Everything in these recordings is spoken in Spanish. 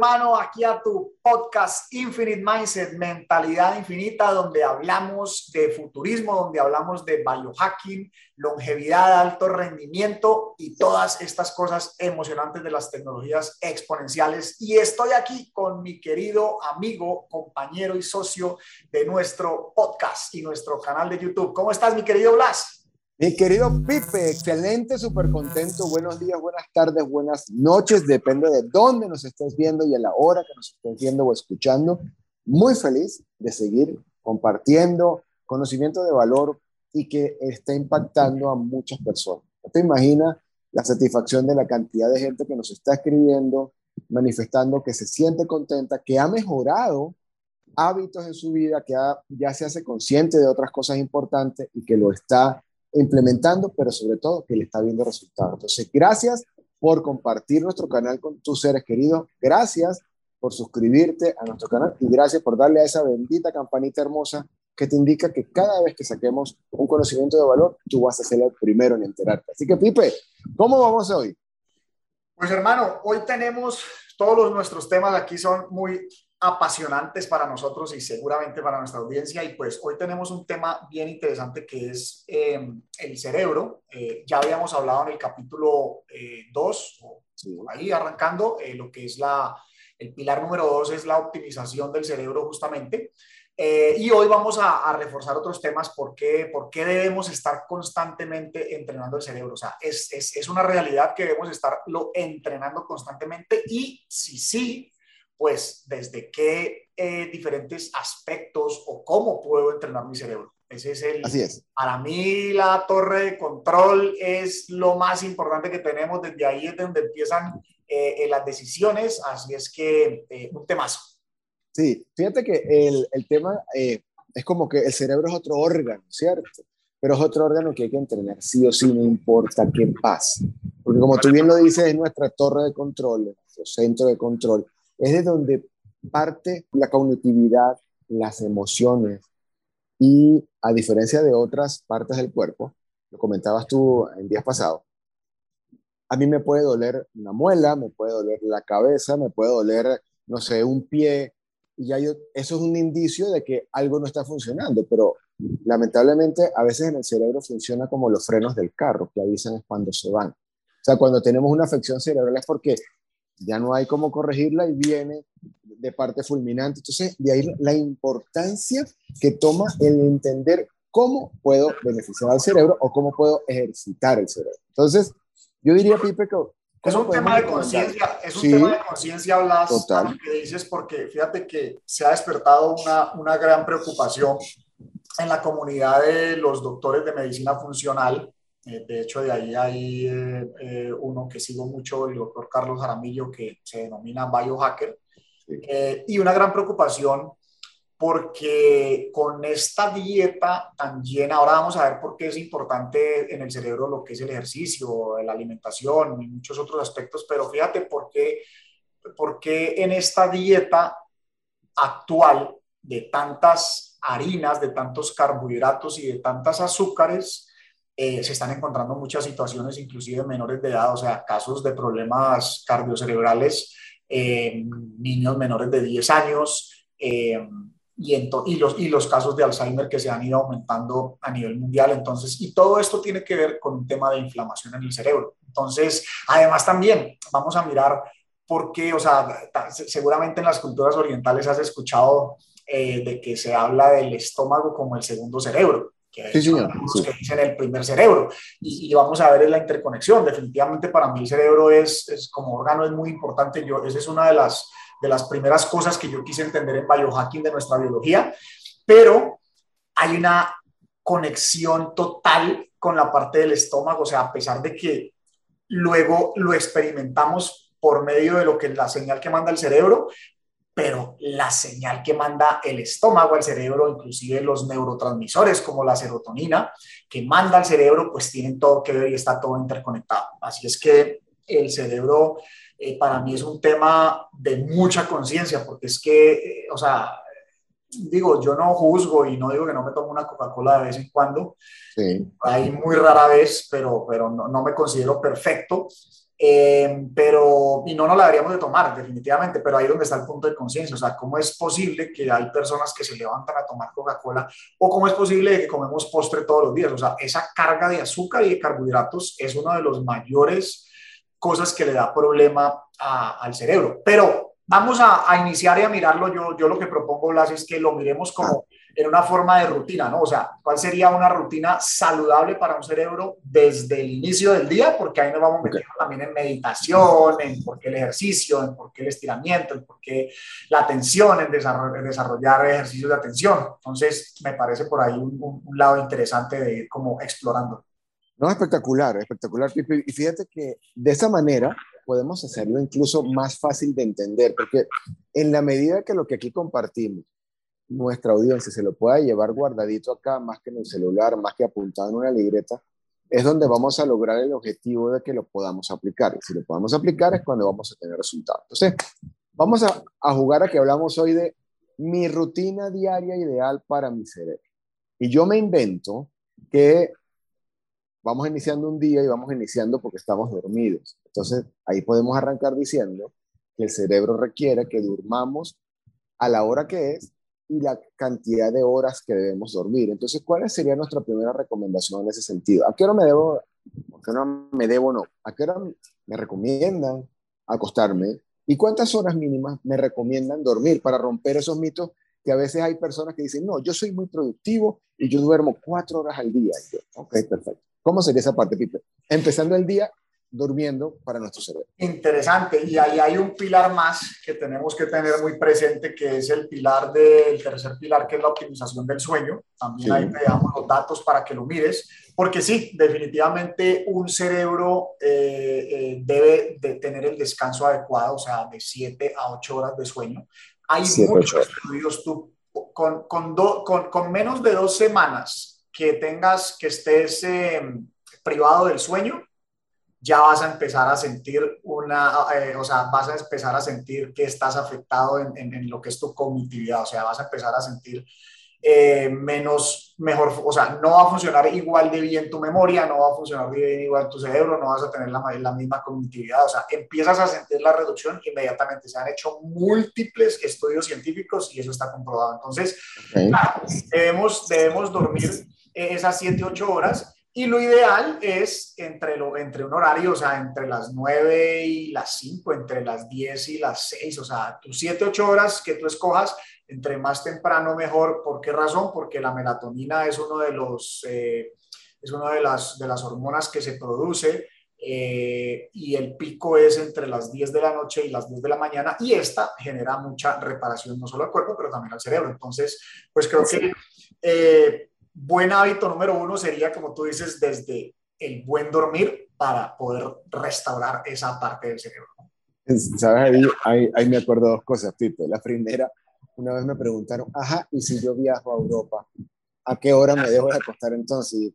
superhumano, aquí a tu podcast Infinite Mindset, Mentalidad Infinita, donde hablamos de futurismo, donde hablamos de biohacking, longevidad, alto rendimiento y todas estas cosas emocionantes de las tecnologías exponenciales. Y estoy aquí con mi querido amigo, compañero y socio de nuestro podcast y nuestro canal de YouTube. ¿Cómo estás, mi querido Blas? Mi querido Pipe, excelente, súper contento. Buenos días, buenas tardes, buenas noches. Depende de dónde nos estés viendo y a la hora que nos estés viendo o escuchando. Muy feliz de seguir compartiendo conocimiento de valor y que esté impactando a muchas personas. ¿No te imaginas la satisfacción de la cantidad de gente que nos está escribiendo, manifestando que se siente contenta, que ha mejorado hábitos en su vida, que ya se hace consciente de otras cosas importantes y que lo está implementando, pero sobre todo que le está viendo resultados. Entonces, gracias por compartir nuestro canal con tus seres queridos. Gracias por suscribirte a nuestro canal y gracias por darle a esa bendita campanita hermosa que te indica que cada vez que saquemos un conocimiento de valor, tú vas a ser el primero en enterarte. Así que, Pipe, ¿cómo vamos hoy? Pues hermano, hoy tenemos todos nuestros temas aquí son muy apasionantes para nosotros y seguramente para nuestra audiencia. Y pues hoy tenemos un tema bien interesante que es em, el cerebro. Eh, ya habíamos hablado en el capítulo 2, eh, ahí arrancando, eh, lo que es la, el pilar número 2 es la optimización del cerebro justamente. y hoy vamos a, reforzar otros temas, ¿por qué, por qué debemos estar constantemente entrenando el cerebro. O sea, es, es, es una realidad que debemos estarlo entrenando constantemente y si sí, pues desde qué eh, diferentes aspectos o cómo puedo entrenar mi cerebro. Ese es el, Así es. Para mí la torre de control es lo más importante que tenemos, desde ahí es donde empiezan eh, las decisiones, así es que eh, un temazo. Sí, fíjate que el, el tema es como que el cerebro es otro órgano, ¿cierto? Pero es otro órgano que hay que entrenar sí o sí, no importa qué pase. Porque como tú bien lo dices, es nuestra torre de control, nuestro centro de control es de donde parte la cognitividad, las emociones y a diferencia de otras partes del cuerpo, lo comentabas tú en días pasados, a mí me puede doler una muela, me puede doler la cabeza, me puede doler, no sé, un pie, y ya eso es un indicio de que algo no está funcionando, pero lamentablemente a veces en el cerebro funciona como los frenos del carro, que avisan es cuando se van. O sea, cuando tenemos una afección cerebral es porque ya no hay cómo corregirla y viene de parte fulminante. Entonces, de ahí la importancia que toma el entender cómo puedo beneficiar al cerebro o cómo puedo ejercitar el cerebro. Entonces, yo diría, Pipe, que... Es un tema de conciencia, es un tema de conciencia, Blas, Total. que dices, porque fíjate que se ha despertado una, una gran preocupación en la comunidad de los doctores de medicina funcional eh, de hecho, de ahí hay eh, eh, uno que sigo mucho, el doctor Carlos Jaramillo, que se denomina biohacker. y una gran preocupación porque con esta dieta tan llena, ahora vamos a ver por qué es importante en el cerebro lo que es el ejercicio, la alimentación y muchos otros aspectos, pero fíjate por qué, por qué en esta dieta actual de tantas harinas, de tantos carbohidratos y de tantas azúcares, eh, se están encontrando muchas situaciones, inclusive menores de edad, o sea, casos de problemas cardiocerebrales, eh, niños menores de 10 años eh, y, los, y los casos de Alzheimer que se han ido aumentando a nivel mundial. Entonces, y todo esto tiene que ver con un tema de inflamación en el cerebro. Entonces, además también vamos a mirar por qué, o sea, seguramente en las culturas orientales has escuchado de que se habla del estómago como el segundo cerebro que, sí, señor. que dicen el primer cerebro. Y, vamos a ver la interconexión. Definitivamente para mí el cerebro es, es, como órgano es muy importante. Yo, esa es una de las, de las primeras cosas que yo quise entender en biohacking de nuestra biología, pero hay una conexión total con la parte del estómago, o sea, a pesar de que luego lo experimentamos por medio de lo que es la señal que manda el cerebro, pero la señal que manda el estómago al cerebro, inclusive los neurotransmisores como la serotonina, que manda al cerebro, pues tienen todo que ver y está todo interconectado. Así es que el cerebro eh, para mí es un tema de mucha conciencia, porque es que, eh, o sea, digo, yo no juzgo y no digo que no me tomo una Coca-Cola de vez en cuando, sí. ahí muy rara vez, pero, pero no, no me considero perfecto. Eh, pero, y no nos la deberíamos de tomar, definitivamente, pero ahí es donde está el punto de conciencia, o sea, ¿cómo es posible que hay personas que se levantan a tomar Coca-Cola o cómo es posible que comemos postre todos los días? O sea, esa carga de azúcar y de carbohidratos es uno de los mayores cosas que le da problema al cerebro. Pero vamos a, iniciar y a mirarlo. Yo, yo lo que propongo, Blas, es que lo miremos como en una forma de rutina, ¿no? O sea, ¿cuál sería una rutina saludable para un cerebro desde el inicio del día? Porque ahí nos vamos metiendo también en meditación, en por qué el ejercicio, en por qué el estiramiento, en por qué la atención, en desarrollar, ejercicios de atención. Entonces, me parece por ahí un, lado interesante de ir como explorando. No, espectacular, espectacular. Y fíjate que de esa manera podemos hacerlo incluso más fácil de entender, porque en la medida que lo que aquí compartimos nuestra audiencia se lo pueda llevar guardadito acá, más que en el celular, más que apuntado en una libreta, es donde vamos a lograr el objetivo de que lo podamos aplicar. Y si lo podamos aplicar es cuando vamos a tener resultados. Entonces, vamos a, a jugar a que hablamos hoy de mi rutina diaria ideal para mi cerebro. Y yo me invento que vamos iniciando un día y vamos iniciando porque estamos dormidos. Entonces, ahí podemos arrancar diciendo que el cerebro requiere que durmamos a la hora que es y la cantidad de horas que debemos dormir. Entonces, ¿cuál sería nuestra primera recomendación en ese sentido? ¿A qué hora me debo, a qué hora me debo no? ¿A qué hora me recomiendan acostarme? ¿Y cuántas horas mínimas me recomiendan dormir para romper esos mitos que a veces hay personas que dicen, no, yo soy muy productivo y yo duermo cuatro horas al día. ok, perfecto. ¿Cómo sería esa parte, Pipe? Empezando el día durmiendo para nuestro cerebro. Interesante. Y ahí hay un pilar más que tenemos que tener muy presente, que es el pilar del tercer pilar, que es la optimización del sueño. También ahí te damos los datos para que lo mires, porque sí, definitivamente un cerebro eh, eh, debe de tener el descanso adecuado, o sea, de 7 a 8 horas de sueño. Hay muchos estudios, tú, con, con, con, con, menos de dos semanas que tengas, que estés em, privado del sueño, ya vas a empezar a sentir una, eh, o sea, vas a empezar a sentir que estás afectado en, en, lo que es tu cognitividad, o sea, vas a empezar a sentir eh, menos, mejor, o sea, no va a funcionar igual de bien tu memoria, no va a funcionar bien igual tu cerebro, no vas a tener la, la misma cognitividad, o sea, empiezas a sentir la reducción inmediatamente. Se han hecho múltiples estudios científicos y eso está comprobado. Entonces, debemos, debemos dormir esas 7, 8 horas y lo ideal es entre, lo, entre un horario, o sea, entre las 9 y las 5, entre las 10 y las 6, o sea, tus 7, 8 horas que tú escojas, entre más temprano mejor. ¿Por qué razón? Porque la melatonina es uno de los, eh, es una de las, de las hormonas que se produce eh, y el pico es entre las 10 de la noche y las 10 de la mañana y esta genera mucha reparación no solo al cuerpo, pero también al cerebro. Entonces, pues creo que... Eh, buen hábito número uno sería, como tú dices, desde el buen dormir para poder restaurar esa parte del cerebro. Sabes, ahí, ahí, me acuerdo dos cosas, Pipe. La primera, una vez me preguntaron, ajá, ¿y si yo viajo a Europa? ¿A qué hora me dejo de acostar entonces?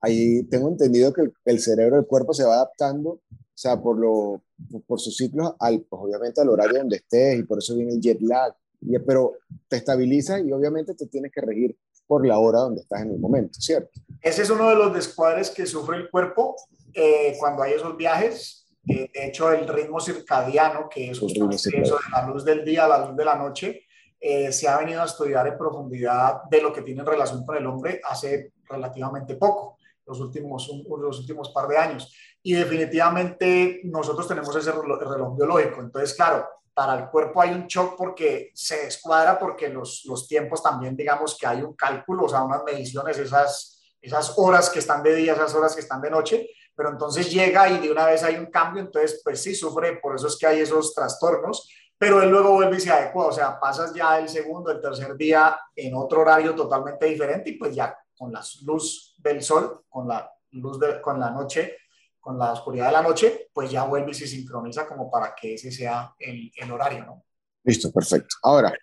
Ahí tengo entendido que el cerebro, el cuerpo se va adaptando, o sea, por, lo, por sus ciclos, al, pues obviamente al horario donde estés y por eso viene el jet lag. Y, pero te estabiliza y obviamente te tienes que regir por la hora donde estás en el momento, ¿cierto? Ese es uno de los descuadres que sufre el cuerpo eh, cuando hay esos viajes. Eh, de hecho, el ritmo circadiano, que es justamente eso de la luz del día a la luz de la noche, eh, se ha venido a estudiar en profundidad de lo que tiene relación con el hombre hace relativamente poco, los últimos, los últimos par de años. Y definitivamente nosotros tenemos ese reloj biológico. Entonces, claro, para el cuerpo hay un shock porque se descuadra, porque los, los tiempos también, digamos que hay un cálculo, o sea, unas mediciones, esas, esas horas que están de día, esas horas que están de noche, pero entonces llega y de una vez hay un cambio, entonces pues sí sufre, por eso es que hay esos trastornos, pero él luego vuelve y se adecua, o sea, pasas ya el segundo, el tercer día en otro horario totalmente diferente y pues ya con la luz del sol, con la luz de, con la noche, con la oscuridad de la noche, pues ya vuelve y se sincroniza como para que ese sea el, horario, ¿no? Listo, perfecto. Ahora,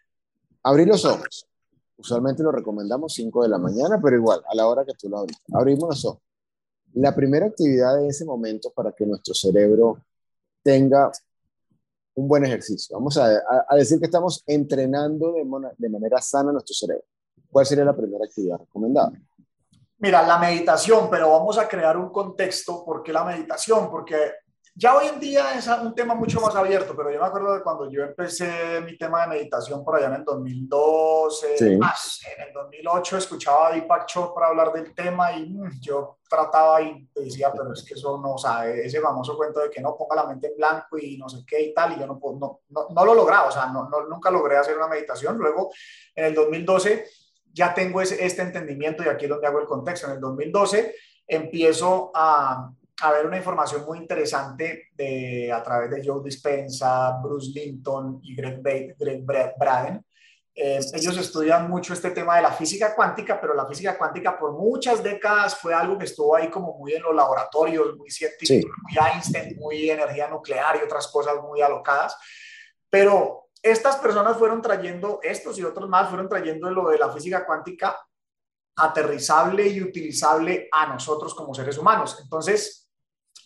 abrir los ojos. Usualmente lo recomendamos 5 de la mañana, pero igual, a la hora que tú lo abres. Abrimos los ojos. La primera actividad de ese momento para que nuestro cerebro tenga un buen ejercicio. Vamos a, a, decir que estamos entrenando de, de manera sana nuestro cerebro. ¿Cuál sería la primera actividad recomendada? Mira, la meditación, pero vamos a crear un contexto. ¿Por qué la meditación? Porque Ya hoy en día es un tema mucho más abierto, pero yo me acuerdo de cuando yo empecé mi tema de meditación por allá en el 2012, más, en el 2008 escuchaba a Deepak Chopra hablar del tema y mm, yo trataba y decía, pero es que eso no, o sea, ese famoso cuento de que no ponga la mente en blanco y no sé qué y tal, y yo no, no, no, no lo lograba, o sea, no, nunca logré hacer una meditación. Luego, en el 2012, ya tengo ese, este entendimiento y aquí es donde hago el contexto. En el 2012 empiezo a a ver una información muy interesante de, a través de Joe Dispensa, Bruce Linton y Greg, Greg Braden. Eh, ellos estudian mucho este tema de la física cuántica, pero la física cuántica por muchas décadas fue algo que estuvo ahí como muy en los laboratorios, muy científico, muy Einstein, muy energía nuclear y otras cosas muy alocadas. Pero estas personas fueron trayendo, estos y otros más, fueron trayendo lo de la física cuántica aterrizable y utilizable a nosotros como seres humanos. Entonces,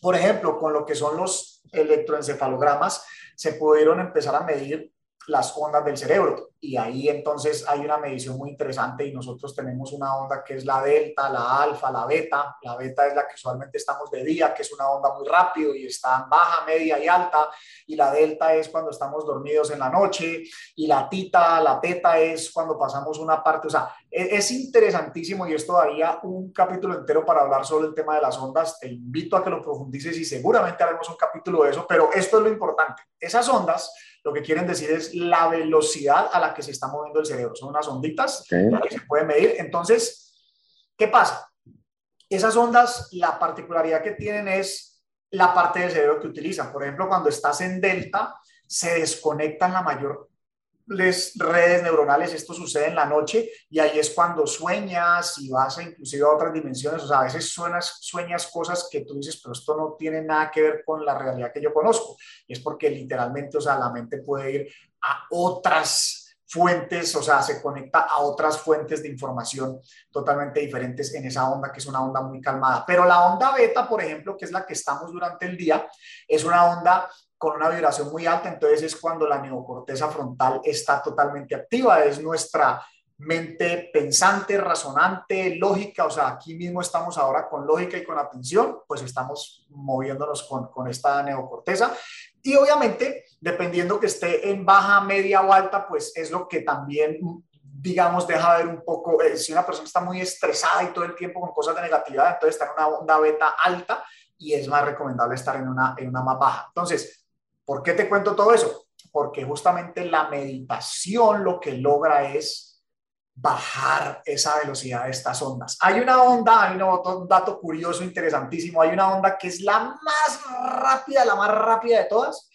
por ejemplo, con lo que son los electroencefalogramas, se pudieron empezar a medir las ondas del cerebro. Y ahí entonces hay una medición muy interesante y nosotros tenemos una onda que es la delta, la alfa, la beta. La beta es la que usualmente estamos de día, que es una onda muy rápido y está baja, media y alta. Y la delta es cuando estamos dormidos en la noche. Y la tita, la teta es cuando pasamos una parte. O sea, es, es interesantísimo y es todavía un capítulo entero para hablar sobre el tema de las ondas. Te invito a que lo profundices y seguramente haremos un capítulo de eso. Pero esto es lo importante. Esas ondas lo que quieren decir es la velocidad a la que se está moviendo el cerebro. Son unas onditas que se pueden medir. Entonces, ¿qué pasa? Esas ondas, la particularidad que tienen es la parte del cerebro que utilizan. Por ejemplo, cuando estás en delta, se desconectan la mayor redes neuronales, esto sucede en la noche y ahí es cuando sueñas y vas a inclusive a otras dimensiones, o sea, a veces suenas, sueñas cosas que tú dices, pero esto no tiene nada que ver con la realidad que yo conozco, y es porque literalmente, o sea, la mente puede ir a otras fuentes, o sea, se conecta a otras fuentes de información totalmente diferentes en esa onda, que es una onda muy calmada. Pero la onda beta, por ejemplo, que es la que estamos durante el día, es una onda con una vibración muy alta, entonces es cuando la neocorteza frontal está totalmente activa, es nuestra mente pensante, razonante, lógica, o sea, aquí mismo estamos ahora con lógica y con atención, pues estamos moviéndonos con, con esta neocorteza. Y obviamente, dependiendo que esté en baja, media o alta, pues es lo que también digamos, deja ver un poco, eh, si una persona está muy estresada y todo el tiempo con cosas de negatividad, entonces está en una onda beta alta y es más recomendable estar en una, en una más baja. Entonces, ¿Por qué te cuento todo eso? Porque justamente la meditación lo que logra es bajar esa velocidad de estas ondas. Hay una onda, hay un dato curioso, interesantísimo, hay una onda que es la más rápida, la más rápida de todas,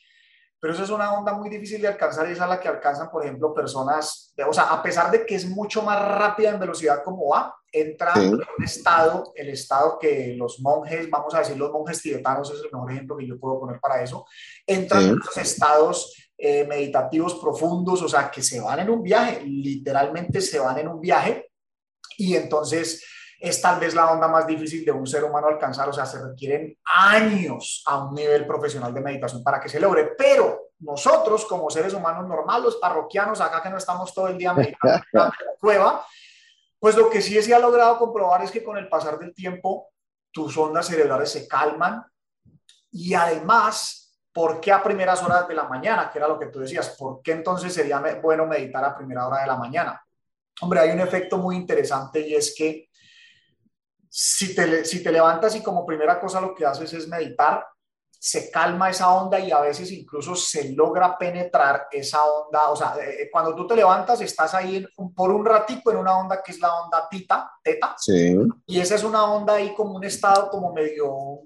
pero eso es una onda muy difícil de alcanzar y esa es la que alcanzan, por ejemplo, personas, o sea, a pesar de que es mucho más rápida en velocidad como va, entra en un estado, el estado que los monjes, vamos a decir los monjes tibetanos, es el mejor ejemplo que yo puedo poner para eso, entran en esos estados eh, meditativos profundos, o sea, que se van en un viaje, literalmente se van en un viaje y entonces es tal vez la onda más difícil de un ser humano alcanzar, o sea, se requieren años a un nivel profesional de meditación para que se logre, pero nosotros como seres humanos normales, los parroquianos, acá que no estamos todo el día meditando en la cueva, pues lo que sí se ha logrado comprobar es que con el pasar del tiempo tus ondas cerebrales se calman y además, ¿por qué a primeras horas de la mañana? Que era lo que tú decías, ¿por qué entonces sería bueno meditar a primera hora de la mañana? Hombre, hay un efecto muy interesante y es que si te, si te levantas y como primera cosa lo que haces es meditar, se calma esa onda y a veces incluso se logra penetrar esa onda. O sea, eh, cuando tú te levantas, estás ahí por un ratico en una onda que es la onda tita, teta. Sí. Y esa es una onda ahí como un estado como medio,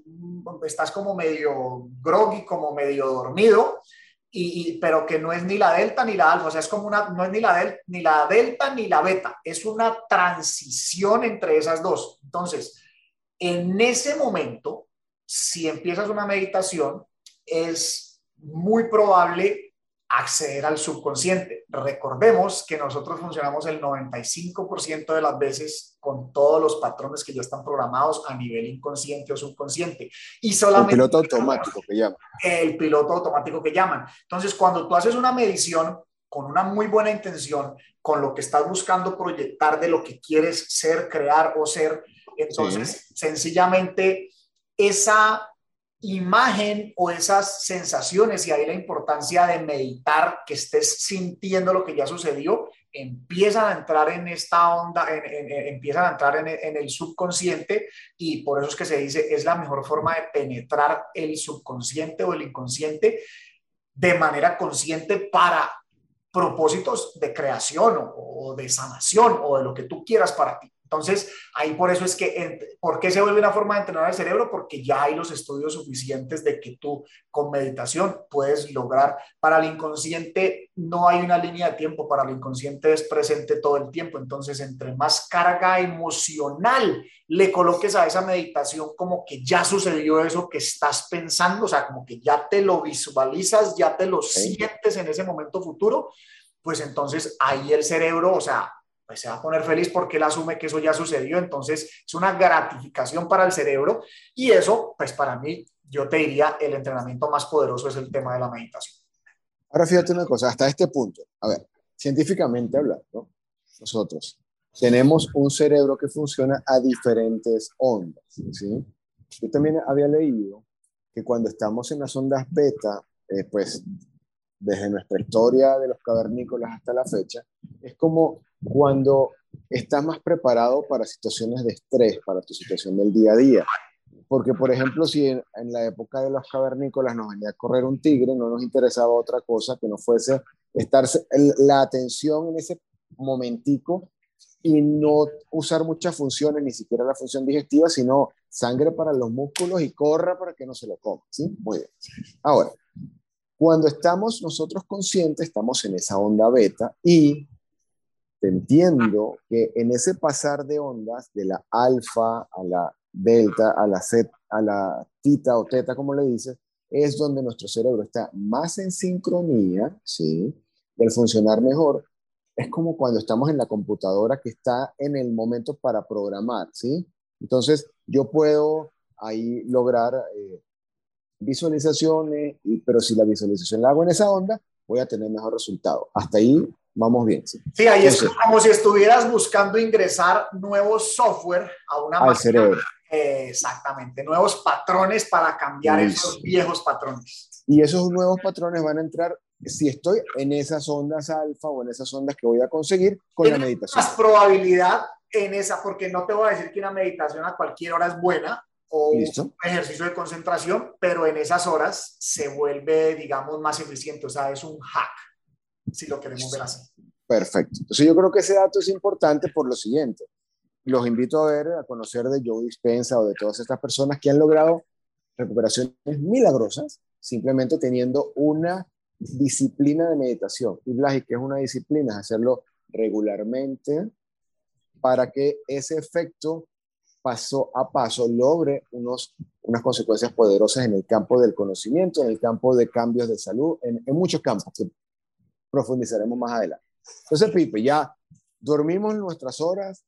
estás como medio groggy, como medio dormido y, pero que no es ni la delta ni la alfa, o sea, es como una, no es ni la, del, ni la delta ni la beta, es una transición entre esas dos. Entonces, en ese momento, si empiezas una meditación, es muy probable acceder al subconsciente. Recordemos que nosotros funcionamos el 95% de las veces con todos los patrones que ya están programados a nivel inconsciente o subconsciente. Y solamente... El piloto automático que llaman. El piloto automático que llaman. Entonces, cuando tú haces una medición con una muy buena intención, con lo que estás buscando proyectar de lo que quieres ser, crear o ser, entonces sencillamente esa imagen o esas sensaciones y ahí la importancia de meditar, que estés sintiendo lo que ya sucedió, empiezan a entrar en esta onda, empiezan a entrar en, el subconsciente y por eso es que se dice es la mejor forma de penetrar el subconsciente o el inconsciente de manera consciente para propósitos de creación o, de sanación o de lo que tú quieras para ti. Entonces, ahí por eso es que, ¿por qué se vuelve una forma de entrenar el cerebro? Porque ya hay los estudios suficientes de que tú con meditación puedes lograr. Para el inconsciente no hay una línea de tiempo, para el inconsciente es presente todo el tiempo. Entonces, entre más carga emocional le coloques a esa meditación, como que ya sucedió eso que estás pensando, o sea, como que ya te lo visualizas, ya te lo sientes en ese momento futuro, pues entonces ahí el cerebro, o sea, pues se va a poner feliz porque él asume que eso ya sucedió. Entonces es una gratificación para el cerebro y eso, pues para mí, yo te diría, el entrenamiento más poderoso es el tema de la meditación. Ahora fíjate una cosa, hasta este punto, a ver, científicamente hablando, nosotros tenemos un cerebro que funciona a diferentes ondas, ¿sí? Yo también había leído que cuando estamos en las ondas beta, eh, pues desde nuestra historia de los cavernícolas hasta la fecha, es como cuando estás más preparado para situaciones de estrés, para tu situación del día a día. Porque, por ejemplo, si en, la época de los cavernícolas nos venía a correr un tigre, no nos interesaba otra cosa que no fuese estar la atención en ese momentico y no usar muchas funciones, ni siquiera la función digestiva, sino sangre para los músculos y corra para que no se lo coma. ¿sí? Muy bien. Ahora, cuando estamos nosotros conscientes, estamos en esa onda beta y te entiendo que en ese pasar de ondas de la alfa a la delta, a la z, a la tita o teta, como le dices, es donde nuestro cerebro está más en sincronía, ¿sí? Del funcionar mejor. Es como cuando estamos en la computadora que está en el momento para programar, ¿sí? Entonces, yo puedo ahí lograr eh, visualizaciones, pero si la visualización la hago en esa onda, voy a tener mejor resultado. Hasta ahí vamos bien. Sí, sí ahí es como si estuvieras buscando ingresar nuevos software a una al cerebro. exactamente, nuevos patrones para cambiar esos viejos patrones. Y esos nuevos patrones van a entrar si estoy en esas ondas alfa o en esas ondas que voy a conseguir con la meditación. Más probabilidad en esa, porque no te voy a decir que una meditación a cualquier hora es buena, o un ejercicio de concentración, pero en esas horas se vuelve, digamos, más eficiente. O sea, es un hack, si lo queremos ver así. Perfecto. Entonces yo creo que ese dato es importante por lo siguiente. Los invito a ver, a conocer de Joe Dispensa o de todas estas personas que han logrado recuperaciones milagrosas simplemente teniendo una disciplina de meditación. Y Blas, ¿qué es una disciplina? Es hacerlo regularmente para que ese efecto paso a paso logre unos, unas consecuencias poderosas en el campo del conocimiento, en el campo de cambios de salud, en, en muchos campos que profundizaremos más adelante. Entonces, Pipe, ya dormimos nuestras horas.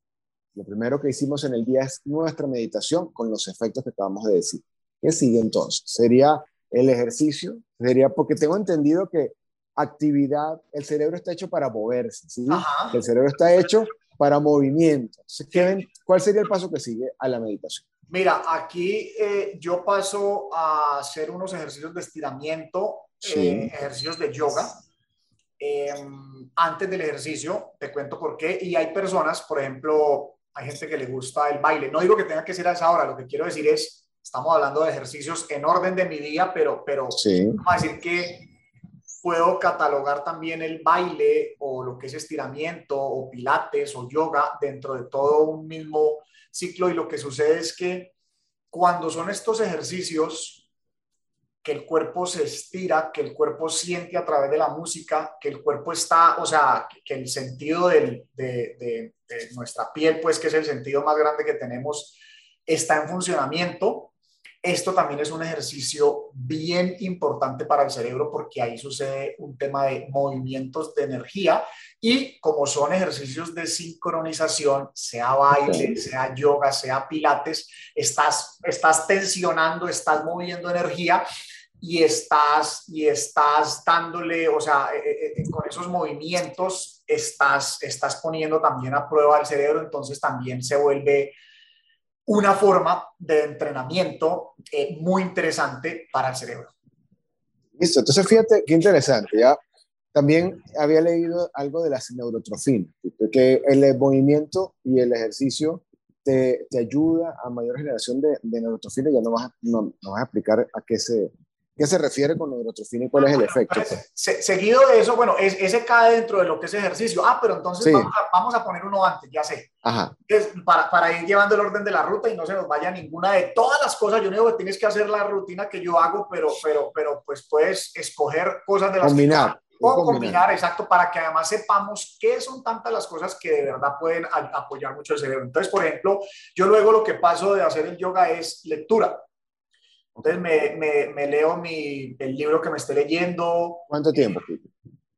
Lo primero que hicimos en el día es nuestra meditación con los efectos que acabamos de decir. ¿Qué sigue entonces? Sería el ejercicio, sería porque tengo entendido que actividad, el cerebro está hecho para moverse, ¿sí? El cerebro está hecho para movimiento. ¿Cuál sería el paso que sigue a la meditación? Mira, aquí eh, yo paso a hacer unos ejercicios de estiramiento, eh, ejercicios de yoga. Em, antes del ejercicio, te cuento por qué. Y hay personas, por ejemplo, hay gente que le gusta el baile. No digo que tenga que ser a esa hora, lo que quiero decir es, estamos hablando de ejercicios en orden de mi día, pero, pero vamos a decir que puedo catalogar también el baile o lo que es estiramiento o pilates o yoga dentro de todo un mismo ciclo. Y lo que sucede es que cuando son estos ejercicios que el cuerpo se estira, que el cuerpo siente a través de la música, que el cuerpo está, o sea, que el sentido de, de nuestra piel, pues que es el sentido más grande que tenemos, está en funcionamiento, esto también es un ejercicio bien importante para el cerebro porque ahí sucede un tema de movimientos de energía y como son ejercicios de sincronización, sea baile, sea yoga, sea pilates, estás, estás tensionando, estás moviendo energía y estás, y estás dándole, o sea, eh, eh, eh, con esos movimientos estás, estás poniendo también a prueba el cerebro, entonces también se vuelve una forma de entrenamiento eh, muy interesante para el cerebro. Listo, entonces fíjate qué interesante, ya también había leído algo de las neurotrofinas, que el movimiento y el ejercicio te, te ayuda a mayor generación de, de neurotrofinas, ya no vas, no, no vas a explicar a qué se, ¿Qué se refiere con neurotrofina y cuál es el efecto? Pues, seguido de eso, bueno, ese cae dentro de lo que es ejercicio. Ah, pero entonces vamos, a, poner uno antes, ya sé. Ajá. para, para, ir llevando el orden de la ruta y no se nos vaya ninguna de todas las cosas. Yo digo que tienes que hacer la rutina que yo hago, pero, pero, pero pues puedes escoger cosas de las combinar. o combinar, exacto, para que además sepamos qué son tantas las cosas que de verdad pueden apoyar mucho el cerebro. Entonces, por ejemplo, yo luego lo que paso de hacer el yoga es lectura. Entonces me, me, me leo mi, el libro que me esté leyendo. ¿Cuánto tiempo?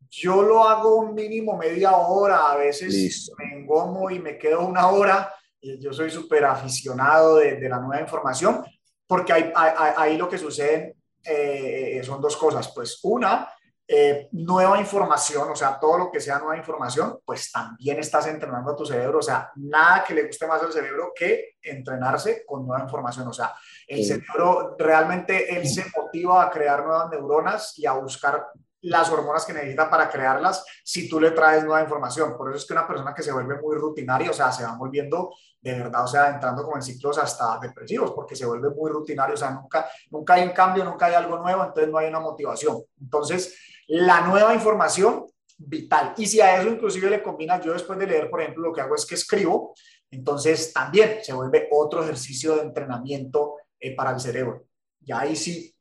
Yo lo hago un mínimo media hora, a veces me engomo y me quedo una hora. Yo soy súper aficionado de, de, la nueva información, porque ahí, ahí, lo que sucede eh, son dos cosas. Pues una, eh, nueva información, o sea, todo lo que sea nueva información, pues también estás entrenando a tu cerebro. O sea, nada que le guste más al cerebro que entrenarse con nueva información. O sea, el cerebro realmente él se motiva a crear nuevas neuronas y a buscar las hormonas que necesita para crearlas si tú le traes nueva información. Por eso es que una persona que se vuelve muy rutinaria, o sea, se va volviendo de verdad, o sea, entrando como en ciclos hasta depresivos, porque se vuelve muy rutinario, o sea, nunca, nunca hay un cambio, nunca hay algo nuevo, entonces no hay una motivación. Entonces, la nueva información, vital. Y si a eso inclusive le combinas, yo después de leer, por ejemplo, lo que hago es que escribo, entonces también se vuelve otro ejercicio de entrenamiento eh, para el cerebro. Ya ahí sí,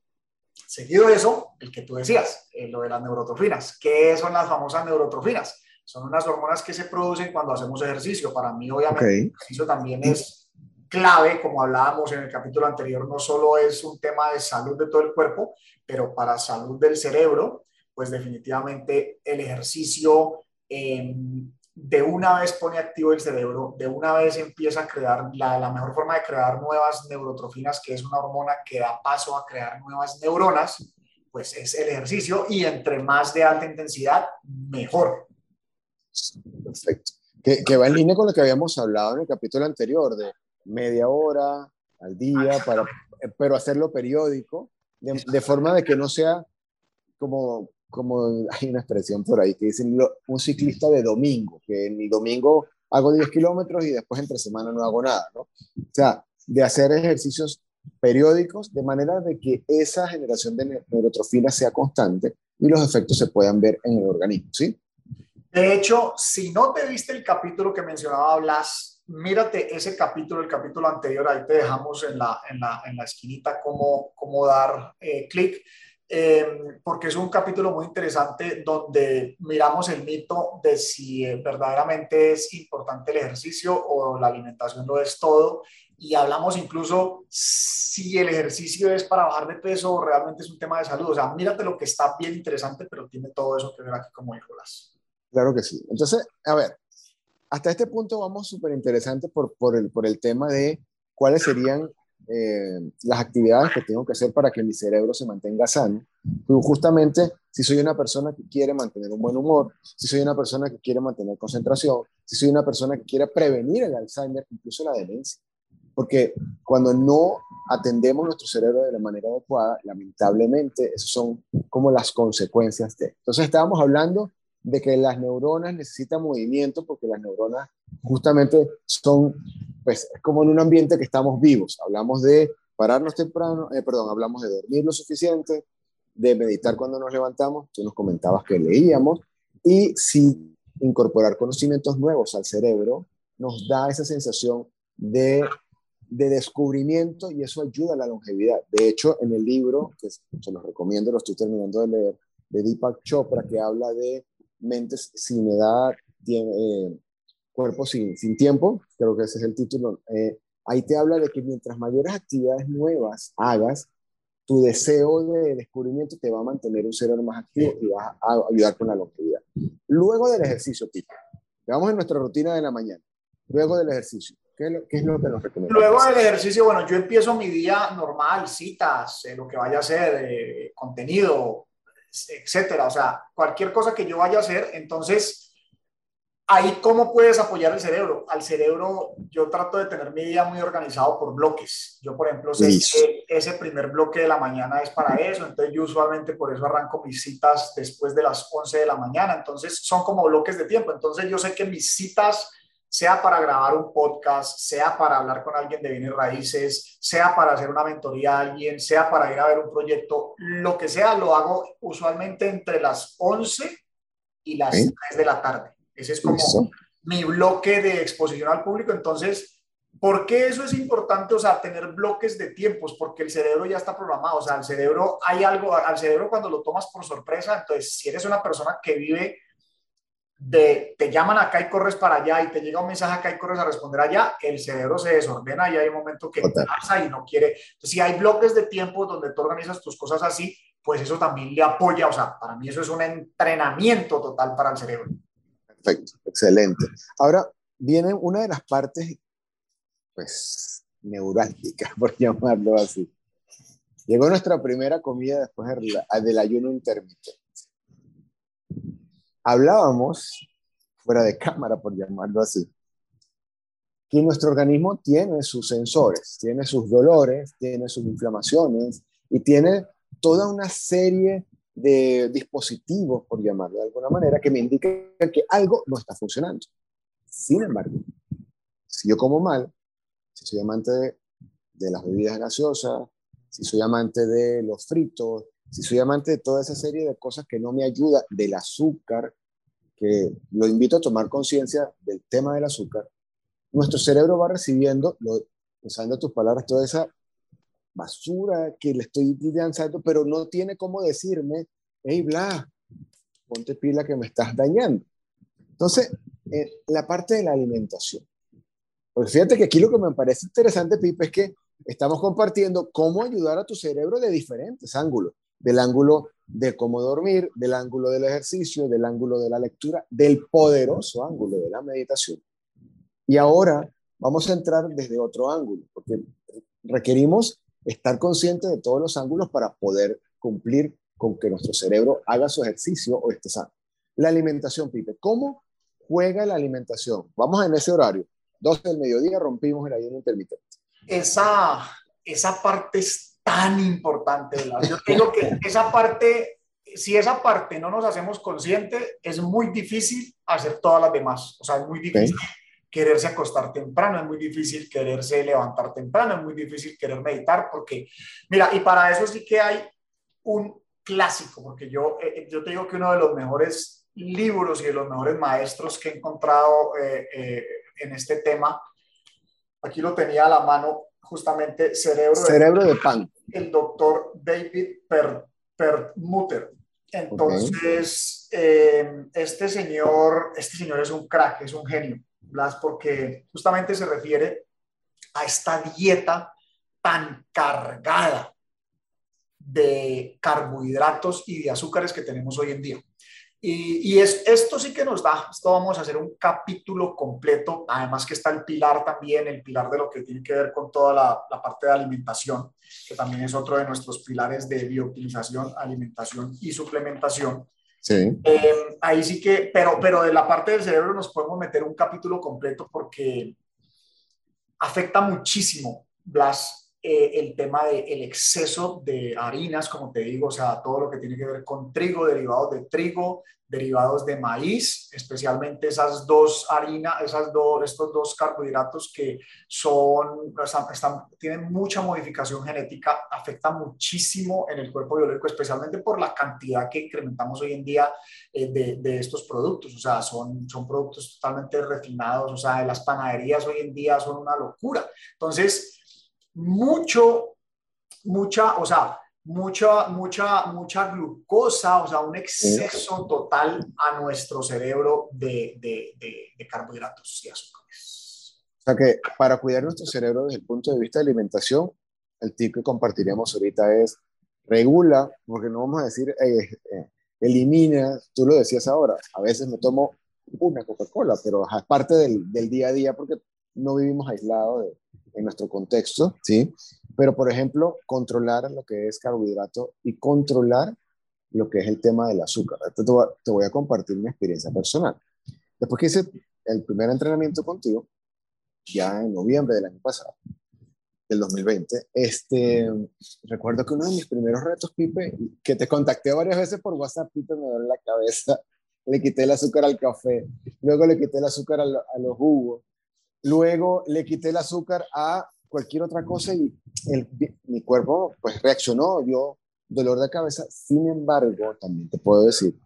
seguido de eso, el que tú decías, eh, lo de las neurotrofinas. ¿Qué son las famosas neurotrofinas? Son unas hormonas que se producen cuando hacemos ejercicio. Para mí, obviamente, el ejercicio también es clave, como hablábamos en el capítulo anterior, no solo es un tema de salud de todo el cuerpo, pero para salud del cerebro, pues definitivamente el ejercicio em, de una vez pone activo el cerebro, de una vez empieza a crear la, la, mejor forma de crear nuevas neurotrofinas, que es una hormona que da paso a crear nuevas neuronas, pues es el ejercicio y entre más de alta intensidad, mejor. Perfecto. Que, que va en línea con lo que habíamos hablado en el capítulo anterior, de media hora al día, para, pero hacerlo periódico, de, de forma de que no sea como como hay una expresión por ahí que dicen un ciclista de domingo, que en mi domingo hago 10 kilómetros y después entre semana no hago nada, ¿no? O sea, de hacer ejercicios periódicos de manera de que esa generación de neurotrofina sea constante y los efectos se puedan ver en el organismo, ¿sí? De hecho, si no te viste el capítulo que mencionaba Blas, mírate ese capítulo, el capítulo anterior, ahí te dejamos en la, en la, en la esquinita cómo, cómo dar eh, clic eh, porque es un capítulo muy interesante donde miramos el mito de si eh, verdaderamente es importante el ejercicio o la alimentación lo es todo. Y hablamos incluso si el ejercicio es para bajar de peso o realmente es un tema de salud. O sea, mírate lo que está bien interesante, pero tiene todo eso que ver aquí como Nicolás. Claro que sí. Entonces, a ver, hasta este punto vamos súper interesante por, por, el, por el tema de cuáles serían eh, las actividades que tengo que hacer para que mi cerebro se mantenga sano. Justamente, si soy una persona que quiere mantener un buen humor, si soy una persona que quiere mantener concentración, si soy una persona que quiere prevenir el Alzheimer, incluso la demencia. Porque cuando no atendemos nuestro cerebro de la manera adecuada, lamentablemente, esas son como las consecuencias de. Entonces, estábamos hablando de que las neuronas necesitan movimiento porque las neuronas justamente son, pues, es como en un ambiente que estamos vivos. Hablamos de pararnos temprano, eh, perdón, hablamos de dormir lo suficiente, de meditar cuando nos levantamos, tú nos comentabas que leíamos, y si incorporar conocimientos nuevos al cerebro nos da esa sensación de, de descubrimiento y eso ayuda a la longevidad. De hecho, en el libro, que se los recomiendo, lo estoy terminando de leer, de Deepak Chopra, que habla de mentes sin edad, tiene, eh, cuerpo sin, sin, tiempo, creo que ese es el título. Eh, ahí te habla de que mientras mayores actividades nuevas hagas, tu deseo de descubrimiento te va a mantener un cerebro más activo y va a ayudar con la longevidad. Luego del ejercicio, tipo, vamos en nuestra rutina de la mañana. Luego del ejercicio, ¿qué es lo, qué es lo que nos recomienda? Luego del ejercicio, bueno, yo empiezo mi día normal, citas, eh, lo que vaya a ser, contenido, etcétera. O sea, cualquier cosa que yo vaya a hacer, entonces ahí, ¿cómo puedes apoyar el cerebro? Al cerebro, yo trato de tener mi día muy organizado por bloques. Yo, por ejemplo, sé que ese primer bloque de la mañana es para eso, entonces yo usualmente por eso arranco mis citas después de las 11 de la mañana. Entonces, son como bloques de tiempo. Entonces, yo sé que mis citas, sea para grabar un podcast, sea para hablar con alguien de bienes raíces, sea para hacer una mentoría a alguien, sea para ir a ver un proyecto, lo que sea, lo hago usualmente entre las 11 y las 3 de la tarde. Ese es como mi bloque de exposición al público. Entonces, ¿por qué eso es importante? O sea, tener bloques de tiempos, porque el cerebro ya está programado. O sea, el cerebro, hay algo, al cerebro cuando lo tomas por sorpresa, entonces, si eres una persona que vive de, te llaman acá y corres para allá y te llega un mensaje acá y corres a responder allá, el cerebro se desordena y hay un momento que pasa y no quiere. Entonces, si hay bloques de tiempo donde tú organizas tus cosas así, pues eso también le apoya. O sea, para mí eso es un entrenamiento total para el cerebro. Perfecto, excelente. Ahora viene una de las partes, pues, neurálgicas, por llamarlo así. Llegó nuestra primera comida después del ayuno intermitente. Hablábamos, fuera de cámara, por llamarlo así, que nuestro organismo tiene sus sensores, tiene sus dolores, tiene sus inflamaciones y tiene toda una serie de dispositivos, por llamarlo de alguna manera, que me indican que algo no está funcionando. Sin embargo, si yo como mal, si soy amante de, de las bebidas gaseosas, si soy amante de los fritos, si soy amante de toda esa serie de cosas que no me ayuda, del azúcar, que lo invito a tomar conciencia del tema del azúcar, nuestro cerebro va recibiendo, lo, usando tus palabras, toda esa basura que le estoy lanzando, pero no tiene cómo decirme, hey, bla, ponte pila que me estás dañando. Entonces, eh, la parte de la alimentación. Pues fíjate que aquí lo que me parece interesante, Pipe, es que estamos compartiendo cómo ayudar a tu cerebro de diferentes ángulos. Del ángulo de cómo dormir, del ángulo del ejercicio, del ángulo de la lectura, del poderoso ángulo de la meditación. Y ahora vamos a entrar desde otro ángulo, porque requerimos estar consciente de todos los ángulos para poder cumplir con que nuestro cerebro haga su ejercicio o esté sano. La alimentación, Pipe, ¿cómo juega la alimentación? Vamos en ese horario, 12 del mediodía, rompimos el ayuno intermitente. Esa, esa parte es tan importante. Yo digo que esa parte, si esa parte no nos hacemos consciente, es muy difícil hacer todas las demás. O sea, es muy difícil quererse acostar temprano, es muy difícil quererse levantar temprano, es muy difícil querer meditar, porque, mira, y para eso sí que hay un clásico, porque yo, eh, eh, yo te digo que uno de los mejores libros y de los mejores maestros que he encontrado eh, en este tema, aquí lo tenía a la mano, justamente Cerebro, Cerebro de, Pan. El doctor David Permuter. Entonces, este, señor, este señor es un crack, es un genio Blas, porque justamente se refiere a esta dieta tan cargada de carbohidratos y de azúcares que tenemos hoy en día. Y, es, esto sí que nos da, esto vamos a hacer un capítulo completo, además que está el pilar también, el pilar de lo que tiene que ver con toda la, parte de alimentación, que también es otro de nuestros pilares de biooptimización, alimentación y suplementación. Sí. Eh, ahí sí que, pero, pero de la parte del cerebro nos podemos meter un capítulo completo porque afecta muchísimo, Blas, eh, el tema del exceso de harinas, como te digo, o sea, todo lo que tiene que ver con trigo, derivados de trigo, derivados de maíz, especialmente esas dos harinas, esas dos, estos dos carbohidratos que son, están, tienen mucha modificación genética, afecta muchísimo en el cuerpo biológico, especialmente por la cantidad que incrementamos hoy en día eh, de, de, estos productos, o sea, son, son productos totalmente refinados, o sea, las panaderías hoy en día son una locura. Entonces, mucho, mucha, o sea, mucha, mucha, mucha glucosa, o sea, un exceso total a nuestro cerebro de, de, de, carbohidratos y azúcares. O sea que para cuidar nuestro cerebro desde el punto de vista de alimentación, el tip que compartiríamos ahorita es regula, porque no vamos a decir eh, eh, elimina, tú lo decías ahora, a veces me tomo una Coca-Cola, pero es parte del, del, día a día porque no vivimos aislados en nuestro contexto, ¿sí? Pero, por ejemplo, controlar lo que es carbohidrato y controlar lo que es el tema del azúcar. Te voy a compartir mi experiencia personal. Después que hice el primer entrenamiento contigo, ya en noviembre del año pasado, del 2020, este, recuerdo que uno de mis primeros retos, Pipe, que te contacté varias veces por WhatsApp, Pipe, me duele la cabeza, le quité el azúcar al café, luego le quité el azúcar a, los jugos, luego le quité el azúcar a cualquier otra cosa y mi cuerpo pues reaccionó, dio dolor de cabeza, sin embargo, también te puedo decir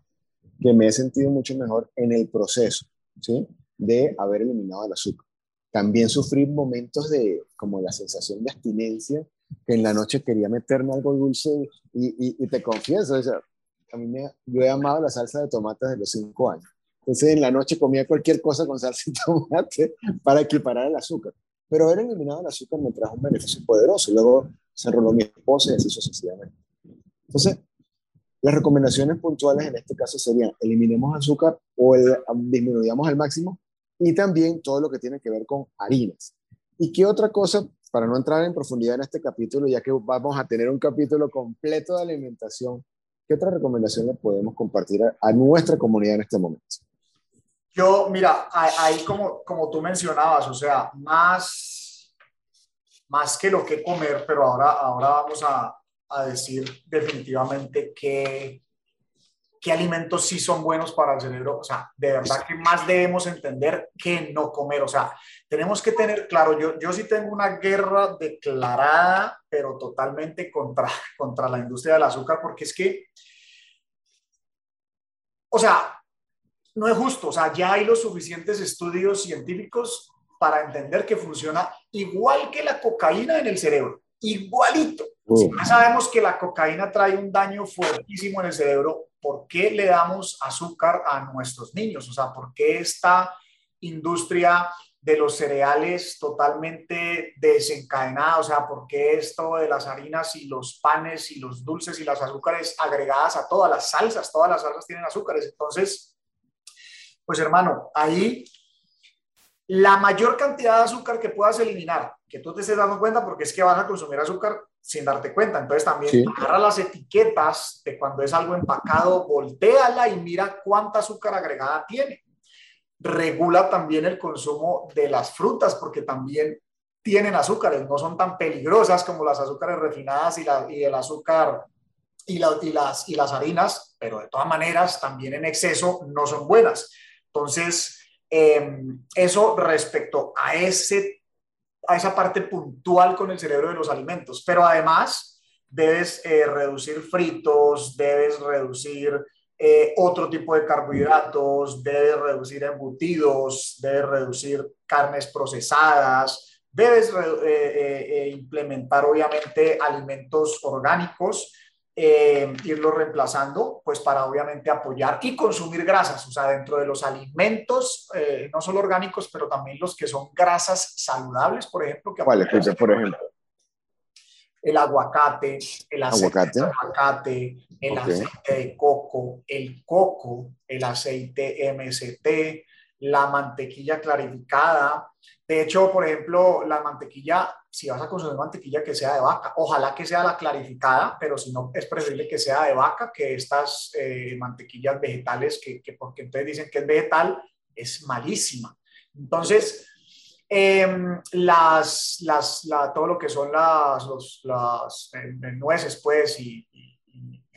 que me he sentido mucho mejor en el proceso, ¿sí? De haber eliminado el azúcar. También sufrí momentos de como la sensación de abstinencia, que en la noche quería meterme algo dulce y, y, te confieso, a mí me, yo he amado la salsa de tomate desde los cinco años. Entonces en la noche comía cualquier cosa con salsa y tomate para equiparar el azúcar. Pero haber eliminado el azúcar me trajo un beneficio poderoso. Luego se enroló mi esposa y así sucesivamente. Entonces, las recomendaciones puntuales en este caso serían eliminemos azúcar o disminuyamos al máximo y también todo lo que tiene que ver con harinas. ¿Y qué otra cosa, para no entrar en profundidad en este capítulo, ya que vamos a tener un capítulo completo de alimentación, qué otra recomendación le podemos compartir a, nuestra comunidad en este momento? Yo, mira, ahí como, como tú mencionabas, o sea, más, más que lo que comer, pero ahora, ahora vamos a, a decir definitivamente qué, qué alimentos sí son buenos para el cerebro. O sea, de verdad que más debemos entender que no comer. O sea, tenemos que tener claro, yo, yo sí tengo una guerra declarada, pero totalmente contra, contra la industria del azúcar, porque es que, o sea, no es justo. O sea, ya hay los suficientes estudios científicos para entender que funciona igual que la cocaína en el cerebro, igualito. Si ya sabemos que la cocaína trae un daño fuertísimo en el cerebro, ¿por qué le damos azúcar a nuestros niños? O sea, ¿por qué esta industria de los cereales totalmente desencadenada? O sea, ¿por qué esto de las harinas y los panes y los dulces y las azúcares agregadas a todas las salsas? Todas las salsas tienen azúcares. Entonces, pues hermano, ahí la mayor cantidad de azúcar que puedas eliminar, que tú te estés dando cuenta porque es que vas a consumir azúcar sin darte cuenta. Entonces también agarra las etiquetas de cuando es algo empacado, volteala y mira cuánta azúcar agregada tiene. Regula también el consumo de las frutas porque también tienen azúcares, no son tan peligrosas como las azúcares refinadas y, la, y el azúcar y, y, las, y las harinas, pero de todas maneras también en exceso no son buenas. Entonces, Em, eso respecto a, ese, a esa parte puntual con el cerebro de los alimentos. Pero además, debes eh, reducir fritos, debes reducir eh, otro tipo de carbohidratos, debes reducir embutidos, debes reducir carnes procesadas, debes eh, implementar obviamente alimentos orgánicos eh, irlo reemplazando, pues para obviamente apoyar y consumir grasas, o sea, dentro de los alimentos, eh, no solo orgánicos, pero también los que son grasas saludables, por ejemplo. Que ¿Cuáles, por ejemplo? El aguacate, el aceite de aguacate, el aceite de coco, el coco, el aceite MST, la mantequilla clarificada. De hecho, por ejemplo, la mantequilla si vas a consumir mantequilla que sea de vaca, ojalá que sea la clarificada, pero si no, es preferible que sea de vaca que estas eh, mantequillas vegetales, que, porque entonces dicen que es vegetal, es malísima. Entonces, em, las, las, todo lo que son las, los, las eh, nueces, pues, y,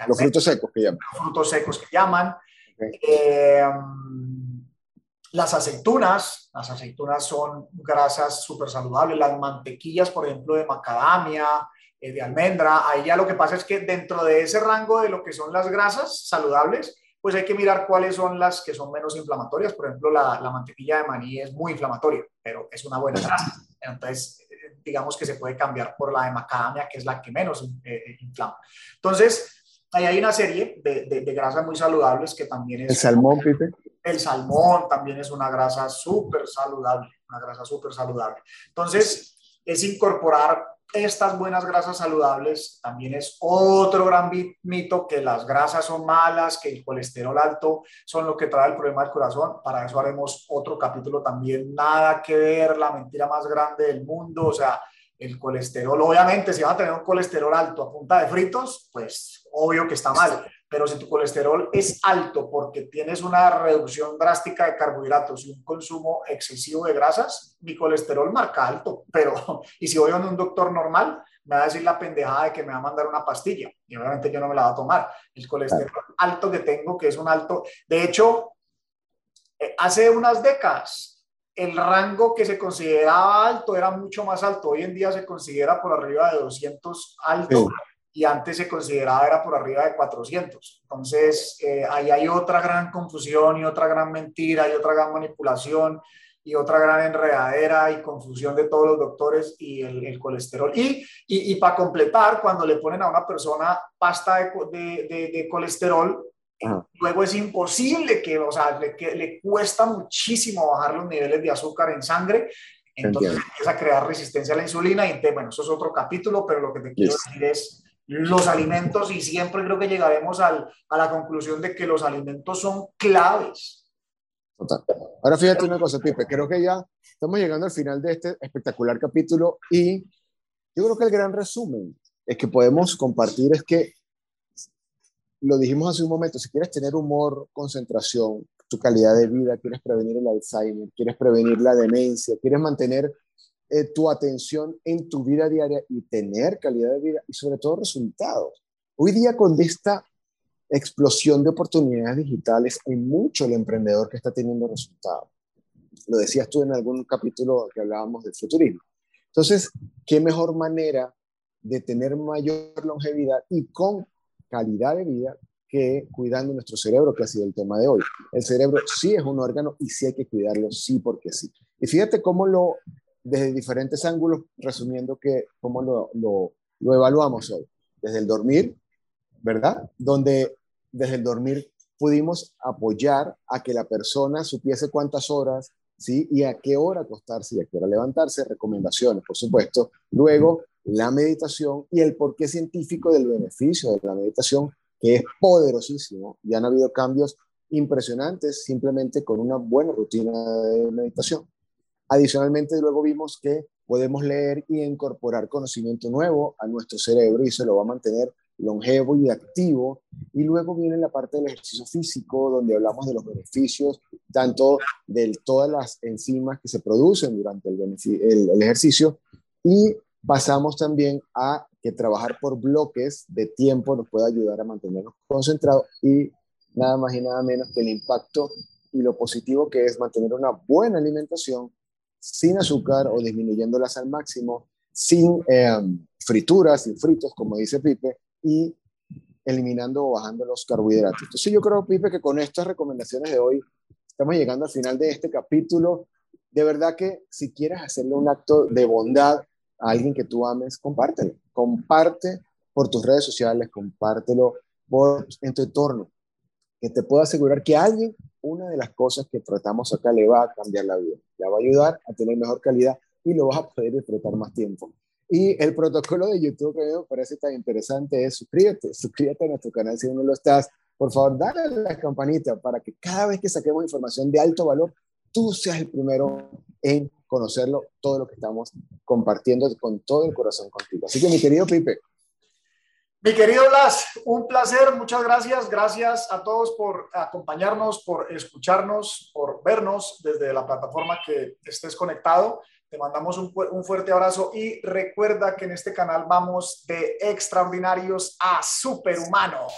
los frutos secos que llaman. Los frutos secos que llaman. Em, las aceitunas, las aceitunas son grasas súper saludables, las mantequillas, por ejemplo, de macadamia, eh, de almendra, ahí ya lo que pasa es que dentro de ese rango de lo que son las grasas saludables, pues hay que mirar cuáles son las que son menos inflamatorias. Por ejemplo, la, mantequilla de maní es muy inflamatoria, pero es una buena grasa. Entonces, eh, digamos que se puede cambiar por la de macadamia, que es la que menos eh, inflama. Entonces, ahí hay una serie de, de, grasas muy saludables que también es... El salmón, Pipe. El salmón también es una grasa súper saludable, una grasa súper saludable. Entonces, es incorporar estas buenas grasas saludables. También es otro gran mito que las grasas son malas, que el colesterol alto son lo que trae el problema del corazón. Para eso haremos otro capítulo también. Nada que ver, la mentira más grande del mundo. O sea, el colesterol, obviamente, si van a tener un colesterol alto a punta de fritos, pues obvio que está mal pero si tu colesterol es alto porque tienes una reducción drástica de carbohidratos y un consumo excesivo de grasas, mi colesterol marca alto, pero y si voy a un doctor normal, me va a decir la pendejada de que me va a mandar una pastilla y obviamente yo no me la voy a tomar. El colesterol alto que tengo, que es un alto, de hecho, eh, hace unas décadas el rango que se consideraba alto era mucho más alto. Hoy en día se considera por arriba de 200 alto y antes se consideraba era por arriba de 400. Entonces, eh, ahí hay otra gran confusión y otra gran mentira y otra gran manipulación y otra gran enredadera y confusión de todos los doctores y el, colesterol. Y, y, para completar, cuando le ponen a una persona pasta de, de, de colesterol, Luego es imposible que, o sea, le, que, le cuesta muchísimo bajar los niveles de azúcar en sangre, entonces empieza a crear resistencia a la insulina y bueno, eso es otro capítulo, pero lo que te quiero decir es los alimentos y siempre creo que llegaremos al, a la conclusión de que los alimentos son claves. Total. Ahora fíjate una cosa, Pipe, creo que ya estamos llegando al final de este espectacular capítulo y yo creo que el gran resumen es que podemos compartir es que lo dijimos hace un momento, si quieres tener humor, concentración, tu calidad de vida, quieres prevenir el Alzheimer, quieres prevenir la demencia, quieres mantener eh, tu atención en tu vida diaria y tener calidad de vida y sobre todo resultados. Hoy día con esta explosión de oportunidades digitales, hay mucho el emprendedor que está teniendo resultados. Lo decías tú en algún capítulo que hablábamos del futurismo. Entonces, ¿qué mejor manera de tener mayor longevidad y con calidad de vida que cuidando nuestro cerebro, que ha sido el tema de hoy. El cerebro sí es un órgano y sí hay que cuidarlo, sí porque sí. Y fíjate cómo lo, desde diferentes ángulos, resumiendo que cómo lo, lo, lo evaluamos hoy. Desde el dormir, ¿verdad? Donde desde el dormir pudimos apoyar a que la persona supiese cuántas horas, ¿sí? Y a qué hora acostarse y a qué hora levantarse, recomendaciones, por supuesto. Luego, la meditación y el porqué científico del beneficio de la meditación, que es poderosísimo. Ya han habido cambios impresionantes simplemente con una buena rutina de meditación. Adicionalmente, luego vimos que podemos leer y incorporar conocimiento nuevo a nuestro cerebro y se lo va a mantener longevo y activo. Y luego viene la parte del ejercicio físico, donde hablamos de los beneficios, tanto de todas las enzimas que se producen durante el, el, el ejercicio y pasamos también a que trabajar por bloques de tiempo nos puede ayudar a mantenernos concentrados y nada más y nada menos que el impacto y lo positivo que es mantener una buena alimentación sin azúcar o disminuyéndolas al máximo, sin em, frituras, sin fritos, como dice Pipe, y eliminando o bajando los carbohidratos. Entonces yo creo, Pipe, que con estas recomendaciones de hoy estamos llegando al final de este capítulo. De verdad que si quieres hacerle un acto de bondad a alguien que tú ames, compártelo. Comparte por tus redes sociales, compártelo por, en tu entorno. Que te puedo asegurar que a alguien, una de las cosas que tratamos acá le va a cambiar la vida. Le va a ayudar a tener mejor calidad y lo vas a poder disfrutar más tiempo. Y el protocolo de YouTube que me parece tan interesante es suscríbete, suscríbete a nuestro canal si no lo estás. Por favor, dale a la campanita para que cada vez que saquemos información de alto valor, tú seas el primero en conocerlo, todo lo que estamos compartiendo con todo el corazón contigo. Así que mi querido Pipe. Mi querido Blas, un placer, muchas gracias. Gracias a todos por acompañarnos, por escucharnos, por vernos desde la plataforma que estés conectado. Te mandamos un, un, fuerte abrazo y recuerda que en este canal vamos de extraordinarios a superhumanos.